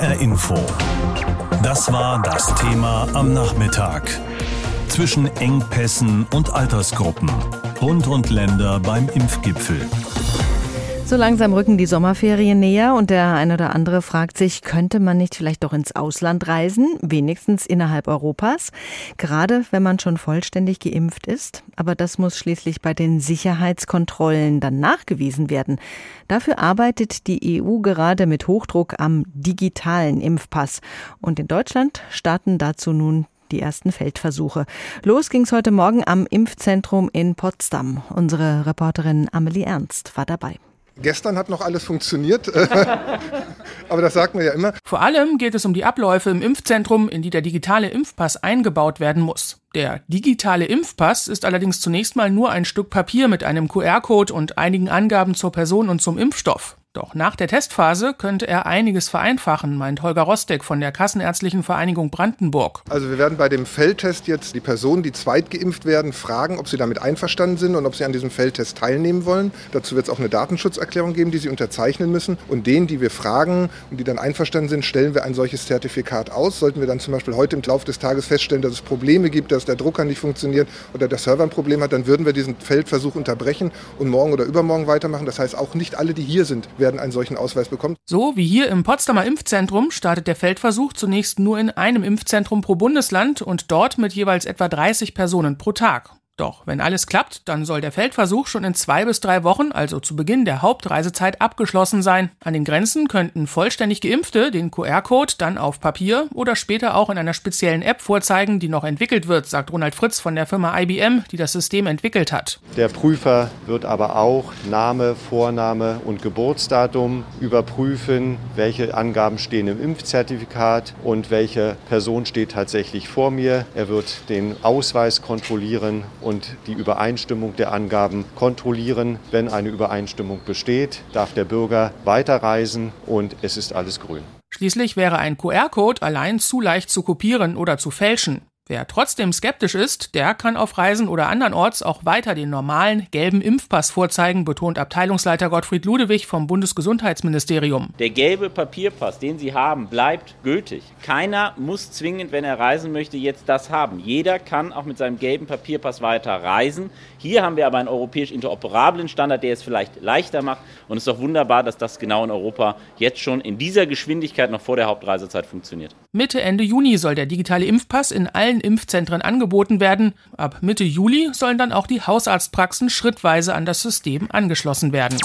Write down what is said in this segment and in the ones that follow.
HR Info. Das war das Thema am Nachmittag. Zwischen Engpässen und Altersgruppen. Bund und Länder beim Impfgipfel. So langsam rücken die Sommerferien näher und der eine oder andere fragt sich, könnte man nicht vielleicht doch ins Ausland reisen, wenigstens innerhalb Europas, gerade wenn man schon vollständig geimpft ist. Aber das muss schließlich bei den Sicherheitskontrollen dann nachgewiesen werden. Dafür arbeitet die EU gerade mit Hochdruck am digitalen Impfpass. Und in Deutschland starten dazu nun die ersten Feldversuche. Los ging's heute Morgen am Impfzentrum in Potsdam. Unsere Reporterin Amelie Ernst war dabei. Gestern hat noch alles funktioniert, aber das sagt man ja immer. Vor allem geht es um die Abläufe im Impfzentrum, in die der digitale Impfpass eingebaut werden muss. Der digitale Impfpass ist allerdings zunächst mal nur ein Stück Papier mit einem QR-Code und einigen Angaben zur Person und zum Impfstoff. Doch nach der Testphase könnte er einiges vereinfachen, meint Holger Rostek von der Kassenärztlichen Vereinigung Brandenburg. Also wir werden bei dem Feldtest jetzt die Personen, die zweitgeimpft werden, fragen, ob sie damit einverstanden sind und ob sie an diesem Feldtest teilnehmen wollen. Dazu wird es auch eine Datenschutzerklärung geben, die sie unterzeichnen müssen. Und denen, die wir fragen und die dann einverstanden sind, stellen wir ein solches Zertifikat aus. Sollten wir dann zum Beispiel heute im Laufe des Tages feststellen, dass es Probleme gibt, dass der Drucker nicht funktioniert oder der Server ein Problem hat, dann würden wir diesen Feldversuch unterbrechen und morgen oder übermorgen weitermachen. Das heißt, auch nicht alle, die hier sind, werden einen solchen Ausweis bekommen. So wie hier im Potsdamer Impfzentrum startet der Feldversuch zunächst nur in einem Impfzentrum pro Bundesland und dort mit jeweils etwa 30 Personen pro Tag. Doch wenn alles klappt, dann soll der Feldversuch schon in zwei bis drei Wochen, also zu Beginn der Hauptreisezeit, abgeschlossen sein. An den Grenzen könnten vollständig Geimpfte den QR-Code dann auf Papier oder später auch in einer speziellen App vorzeigen, die noch entwickelt wird, sagt Ronald Fritz von der Firma IBM, die das System entwickelt hat. Der Prüfer wird aber auch Name, Vorname und Geburtsdatum überprüfen, welche Angaben stehen im Impfzertifikat und welche Person steht tatsächlich vor mir. Er wird den Ausweis kontrollieren und und die Übereinstimmung der Angaben kontrollieren. Wenn eine Übereinstimmung besteht, darf der Bürger weiterreisen und es ist alles grün. Schließlich wäre ein QR-Code allein zu leicht zu kopieren oder zu fälschen. Wer trotzdem skeptisch ist, der kann auf Reisen oder andernorts auch weiter den normalen gelben Impfpass vorzeigen, betont Abteilungsleiter Gottfried Ludewig vom Bundesgesundheitsministerium. Der gelbe Papierpass, den Sie haben, bleibt gültig. Keiner muss zwingend, wenn er reisen möchte, jetzt das haben. Jeder kann auch mit seinem gelben Papierpass weiter reisen. Hier haben wir aber einen europäisch interoperablen Standard, der es vielleicht leichter macht. Und es ist doch wunderbar, dass das genau in Europa jetzt schon in dieser Geschwindigkeit noch vor der Hauptreisezeit funktioniert. Mitte, Ende Juni soll der digitale Impfpass in allen Impfzentren angeboten werden. Ab Mitte Juli sollen dann auch die Hausarztpraxen schrittweise an das System angeschlossen werden.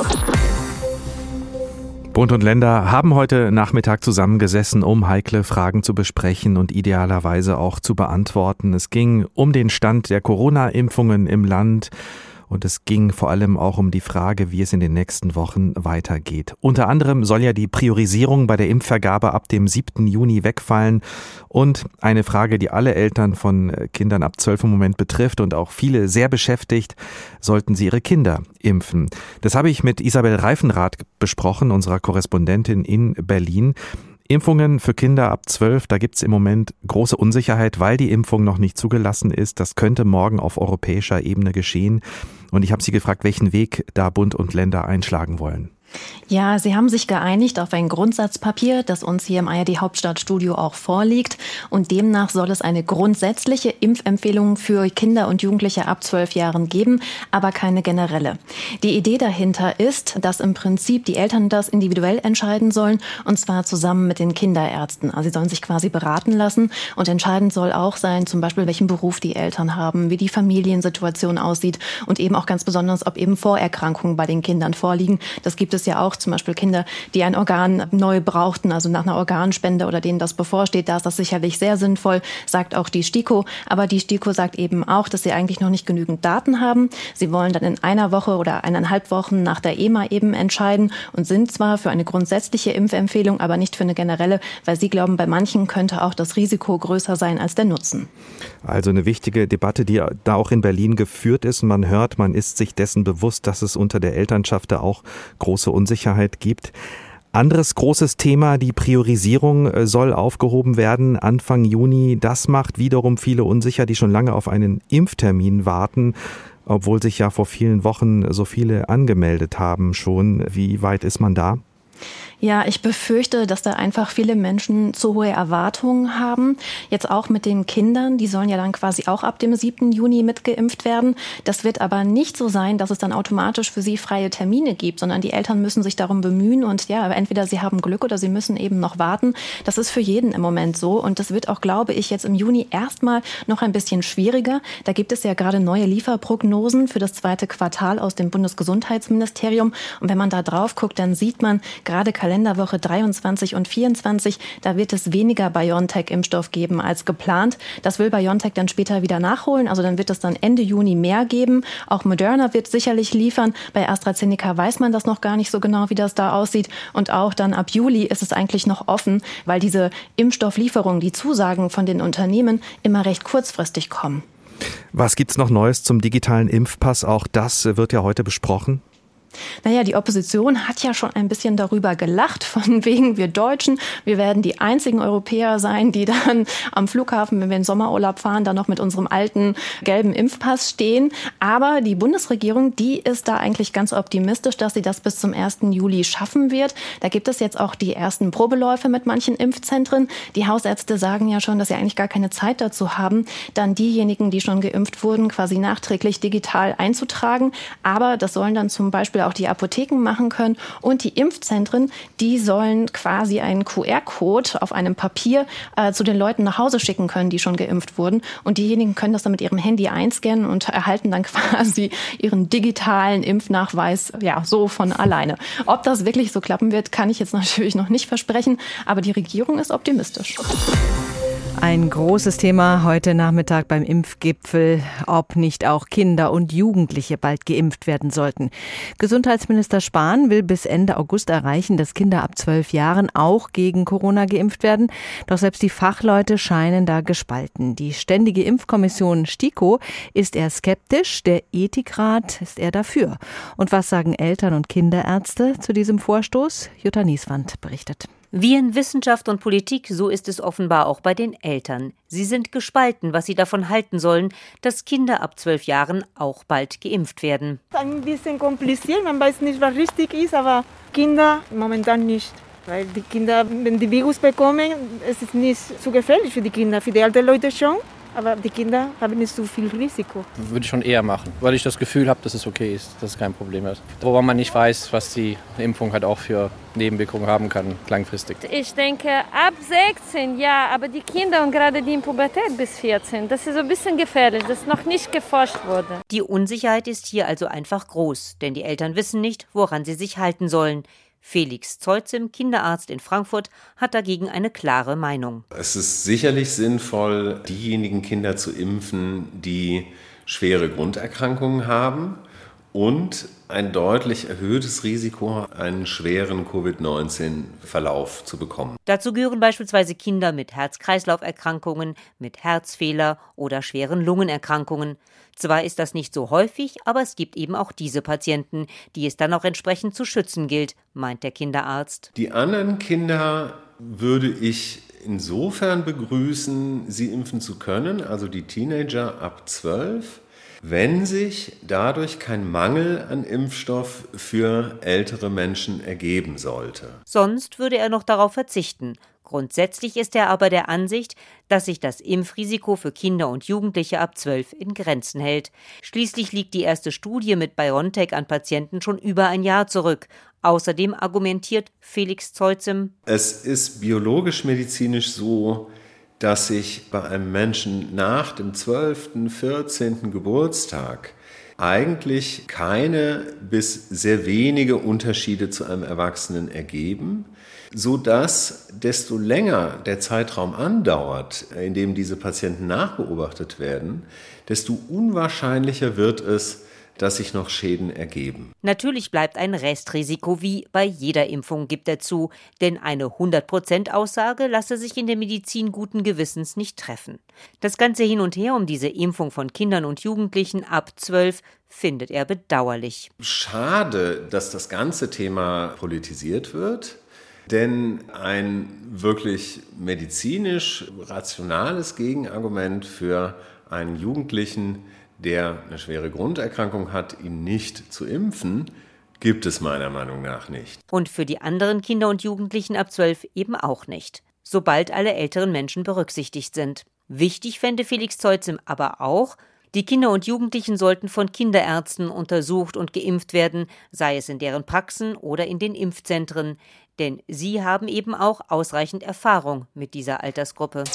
Bund und Länder haben heute Nachmittag zusammengesessen, um heikle Fragen zu besprechen und idealerweise auch zu beantworten. Es ging um den Stand der Corona-Impfungen im Land und es ging vor allem auch um die Frage, wie es in den nächsten Wochen weitergeht. Unter anderem soll ja die Priorisierung bei der Impfvergabe ab dem 7. Juni wegfallen und eine Frage, die alle Eltern von Kindern ab 12 im Moment betrifft und auch viele sehr beschäftigt, sollten sie ihre Kinder impfen. Das habe ich mit Isabel Reifenrath besprochen, unserer Korrespondentin in Berlin. Impfungen für Kinder ab 12, da gibt es im Moment große Unsicherheit, weil die Impfung noch nicht zugelassen ist. Das könnte morgen auf europäischer Ebene geschehen. Und ich habe Sie gefragt, welchen Weg da Bund und Länder einschlagen wollen. Ja, Sie haben sich geeinigt auf ein Grundsatzpapier, das uns hier im ARD Hauptstadtstudio auch vorliegt. Und demnach soll es eine grundsätzliche Impfempfehlung für Kinder und Jugendliche ab zwölf Jahren geben, aber keine generelle. Die Idee dahinter ist, dass im Prinzip die Eltern das individuell entscheiden sollen und zwar zusammen mit den Kinderärzten. Also sie sollen sich quasi beraten lassen und entscheidend soll auch sein, zum Beispiel welchen Beruf die Eltern haben, wie die Familiensituation aussieht und eben auch ganz besonders, ob eben Vorerkrankungen bei den Kindern vorliegen. Das gibt es ja auch zum Beispiel Kinder, die ein Organ neu brauchten, also nach einer Organspende oder denen das bevorsteht. Da ist das sicherlich sehr sinnvoll, sagt auch die STIKO. Aber die STIKO sagt eben auch, dass sie eigentlich noch nicht genügend Daten haben. Sie wollen dann in einer Woche oder eineinhalb Wochen nach der EMA eben entscheiden und sind zwar für eine grundsätzliche Impfempfehlung, aber nicht für eine generelle, weil sie glauben, bei manchen könnte auch das Risiko größer sein als der Nutzen. Also eine wichtige Debatte, die da auch in Berlin geführt ist. Man hört, man ist sich dessen bewusst, dass es unter der Elternschaft da auch große Unsicherheit gibt. Anderes großes Thema, die Priorisierung äh, soll aufgehoben werden Anfang Juni. Das macht wiederum viele unsicher, die schon lange auf einen Impftermin warten, obwohl sich ja vor vielen Wochen so viele angemeldet haben schon. Wie weit ist man da? Ja, ich befürchte, dass da einfach viele Menschen zu hohe Erwartungen haben. Jetzt auch mit den Kindern, die sollen ja dann quasi auch ab dem 7. Juni mitgeimpft werden. Das wird aber nicht so sein, dass es dann automatisch für sie freie Termine gibt, sondern die Eltern müssen sich darum bemühen und ja, entweder sie haben Glück oder sie müssen eben noch warten. Das ist für jeden im Moment so und das wird auch, glaube ich, jetzt im Juni erstmal noch ein bisschen schwieriger. Da gibt es ja gerade neue Lieferprognosen für das zweite Quartal aus dem Bundesgesundheitsministerium und wenn man da drauf guckt, dann sieht man gerade Kalenderwoche 23 und 24, da wird es weniger BioNTech-Impfstoff geben als geplant. Das will BioNTech dann später wieder nachholen. Also dann wird es dann Ende Juni mehr geben. Auch Moderna wird sicherlich liefern. Bei AstraZeneca weiß man das noch gar nicht so genau, wie das da aussieht. Und auch dann ab Juli ist es eigentlich noch offen, weil diese Impfstofflieferungen, die Zusagen von den Unternehmen immer recht kurzfristig kommen. Was gibt's noch Neues zum digitalen Impfpass? Auch das wird ja heute besprochen. Naja, die Opposition hat ja schon ein bisschen darüber gelacht, von wegen wir Deutschen, wir werden die einzigen Europäer sein, die dann am Flughafen, wenn wir in Sommerurlaub fahren, dann noch mit unserem alten gelben Impfpass stehen. Aber die Bundesregierung, die ist da eigentlich ganz optimistisch, dass sie das bis zum 1. Juli schaffen wird. Da gibt es jetzt auch die ersten Probeläufe mit manchen Impfzentren. Die Hausärzte sagen ja schon, dass sie eigentlich gar keine Zeit dazu haben, dann diejenigen, die schon geimpft wurden, quasi nachträglich digital einzutragen. Aber das sollen dann zum Beispiel auch die Apotheken machen können. Und die Impfzentren, die sollen quasi einen QR-Code auf einem Papier äh, zu den Leuten nach Hause schicken können, die schon geimpft wurden. Und diejenigen können das dann mit ihrem Handy einscannen und erhalten dann quasi ihren digitalen Impfnachweis ja so von alleine. Ob das wirklich so klappen wird, kann ich jetzt natürlich noch nicht versprechen, aber die Regierung ist optimistisch. Ein großes Thema heute Nachmittag beim Impfgipfel, ob nicht auch Kinder und Jugendliche bald geimpft werden sollten. Gesundheitsminister Spahn will bis Ende August erreichen, dass Kinder ab zwölf Jahren auch gegen Corona geimpft werden. Doch selbst die Fachleute scheinen da gespalten. Die Ständige Impfkommission STIKO ist eher skeptisch, der Ethikrat ist eher dafür. Und was sagen Eltern und Kinderärzte zu diesem Vorstoß? Jutta Nieswand berichtet. Wie in Wissenschaft und Politik, so ist es offenbar auch bei den Eltern. Sie sind gespalten, was sie davon halten sollen, dass Kinder ab zwölf Jahren auch bald geimpft werden. Ein bisschen kompliziert, man weiß nicht, was richtig ist, aber Kinder momentan nicht. Weil die Kinder, wenn die Virus bekommen, es ist nicht so gefährlich für die Kinder, für die alten Leute schon. Aber die Kinder haben nicht so viel Risiko. Würde ich schon eher machen, weil ich das Gefühl habe, dass es okay ist, dass es kein Problem ist. Wobei man nicht weiß, was die Impfung halt auch für Nebenwirkungen haben kann, langfristig. Ich denke, ab 16, ja, aber die Kinder und gerade die in Pubertät bis 14, das ist so ein bisschen gefährlich, das ist noch nicht geforscht wurde. Die Unsicherheit ist hier also einfach groß, denn die Eltern wissen nicht, woran sie sich halten sollen. Felix Zeuzim, Kinderarzt in Frankfurt, hat dagegen eine klare Meinung. Es ist sicherlich sinnvoll, diejenigen Kinder zu impfen, die schwere Grunderkrankungen haben und ein deutlich erhöhtes Risiko, einen schweren Covid-19-Verlauf zu bekommen. Dazu gehören beispielsweise Kinder mit Herz-Kreislauf-Erkrankungen, mit Herzfehler oder schweren Lungenerkrankungen. Zwar ist das nicht so häufig, aber es gibt eben auch diese Patienten, die es dann auch entsprechend zu schützen gilt, meint der Kinderarzt. Die anderen Kinder würde ich insofern begrüßen, sie impfen zu können, also die Teenager ab 12 wenn sich dadurch kein Mangel an Impfstoff für ältere Menschen ergeben sollte. Sonst würde er noch darauf verzichten. Grundsätzlich ist er aber der Ansicht, dass sich das Impfrisiko für Kinder und Jugendliche ab 12 in Grenzen hält. Schließlich liegt die erste Studie mit BioNTech an Patienten schon über ein Jahr zurück. Außerdem argumentiert Felix Zeuzem, es ist biologisch-medizinisch so, dass sich bei einem Menschen nach dem 12., 14. Geburtstag eigentlich keine bis sehr wenige Unterschiede zu einem Erwachsenen ergeben, so dass desto länger der Zeitraum andauert, in dem diese Patienten nachbeobachtet werden, desto unwahrscheinlicher wird es, dass sich noch Schäden ergeben. Natürlich bleibt ein Restrisiko wie bei jeder Impfung, gibt er zu, denn eine 100%-Aussage lasse sich in der Medizin guten Gewissens nicht treffen. Das ganze Hin und Her um diese Impfung von Kindern und Jugendlichen ab 12 findet er bedauerlich. Schade, dass das ganze Thema politisiert wird. Denn ein wirklich medizinisch rationales Gegenargument für einen Jugendlichen der eine schwere Grunderkrankung hat, ihn nicht zu impfen, gibt es meiner Meinung nach nicht. Und für die anderen Kinder und Jugendlichen ab 12 eben auch nicht, sobald alle älteren Menschen berücksichtigt sind. Wichtig fände Felix Zeuzim aber auch, die Kinder und Jugendlichen sollten von Kinderärzten untersucht und geimpft werden, sei es in deren Praxen oder in den Impfzentren, denn sie haben eben auch ausreichend Erfahrung mit dieser Altersgruppe.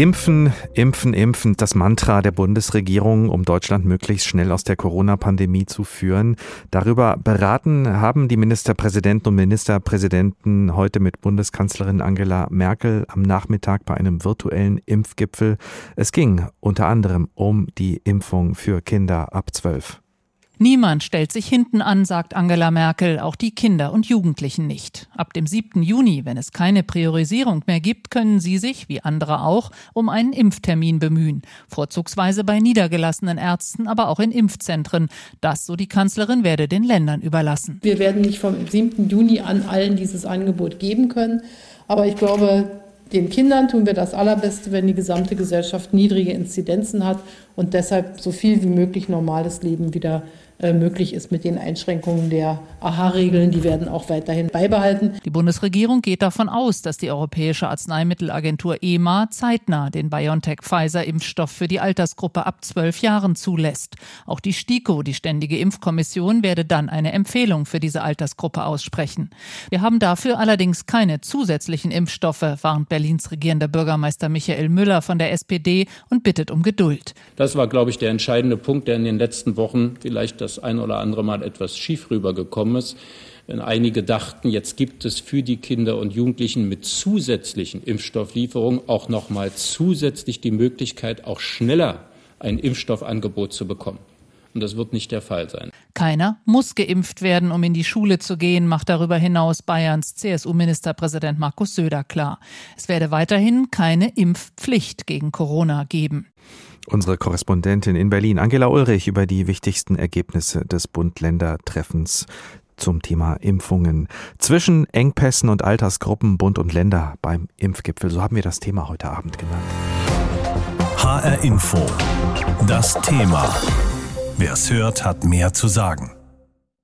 Impfen, impfen, impfen, das Mantra der Bundesregierung, um Deutschland möglichst schnell aus der Corona-Pandemie zu führen. Darüber beraten haben die Ministerpräsidenten und Ministerpräsidenten heute mit Bundeskanzlerin Angela Merkel am Nachmittag bei einem virtuellen Impfgipfel. Es ging unter anderem um die Impfung für Kinder ab 12. Niemand stellt sich hinten an, sagt Angela Merkel, auch die Kinder und Jugendlichen nicht. Ab dem 7. Juni, wenn es keine Priorisierung mehr gibt, können sie sich, wie andere auch, um einen Impftermin bemühen. Vorzugsweise bei niedergelassenen Ärzten, aber auch in Impfzentren. Das, so die Kanzlerin, werde den Ländern überlassen. Wir werden nicht vom 7. Juni an allen dieses Angebot geben können. Aber ich glaube, den Kindern tun wir das Allerbeste, wenn die gesamte Gesellschaft niedrige Inzidenzen hat und deshalb so viel wie möglich normales Leben wieder möglich ist mit den Einschränkungen der AHA-Regeln. Die werden auch weiterhin beibehalten. Die Bundesregierung geht davon aus, dass die Europäische Arzneimittelagentur EMA zeitnah den BioNTech-Pfizer-Impfstoff für die Altersgruppe ab zwölf Jahren zulässt. Auch die STIKO, die Ständige Impfkommission, werde dann eine Empfehlung für diese Altersgruppe aussprechen. Wir haben dafür allerdings keine zusätzlichen Impfstoffe, warnt Berlins regierender Bürgermeister Michael Müller von der SPD und bittet um Geduld. Das war, glaube ich, der entscheidende Punkt, der in den letzten Wochen vielleicht das das ein oder andere Mal etwas schief rübergekommen ist. Einige dachten, jetzt gibt es für die Kinder und Jugendlichen mit zusätzlichen Impfstofflieferungen auch noch mal zusätzlich die Möglichkeit, auch schneller ein Impfstoffangebot zu bekommen. Und das wird nicht der Fall sein. Keiner muss geimpft werden, um in die Schule zu gehen, macht darüber hinaus Bayerns CSU-Ministerpräsident Markus Söder klar. Es werde weiterhin keine Impfpflicht gegen Corona geben. Unsere Korrespondentin in Berlin, Angela Ulrich, über die wichtigsten Ergebnisse des Bund-Länder-Treffens zum Thema Impfungen. Zwischen Engpässen und Altersgruppen Bund und Länder beim Impfgipfel. So haben wir das Thema heute Abend genannt. HR Info. Das Thema. Wer es hört, hat mehr zu sagen.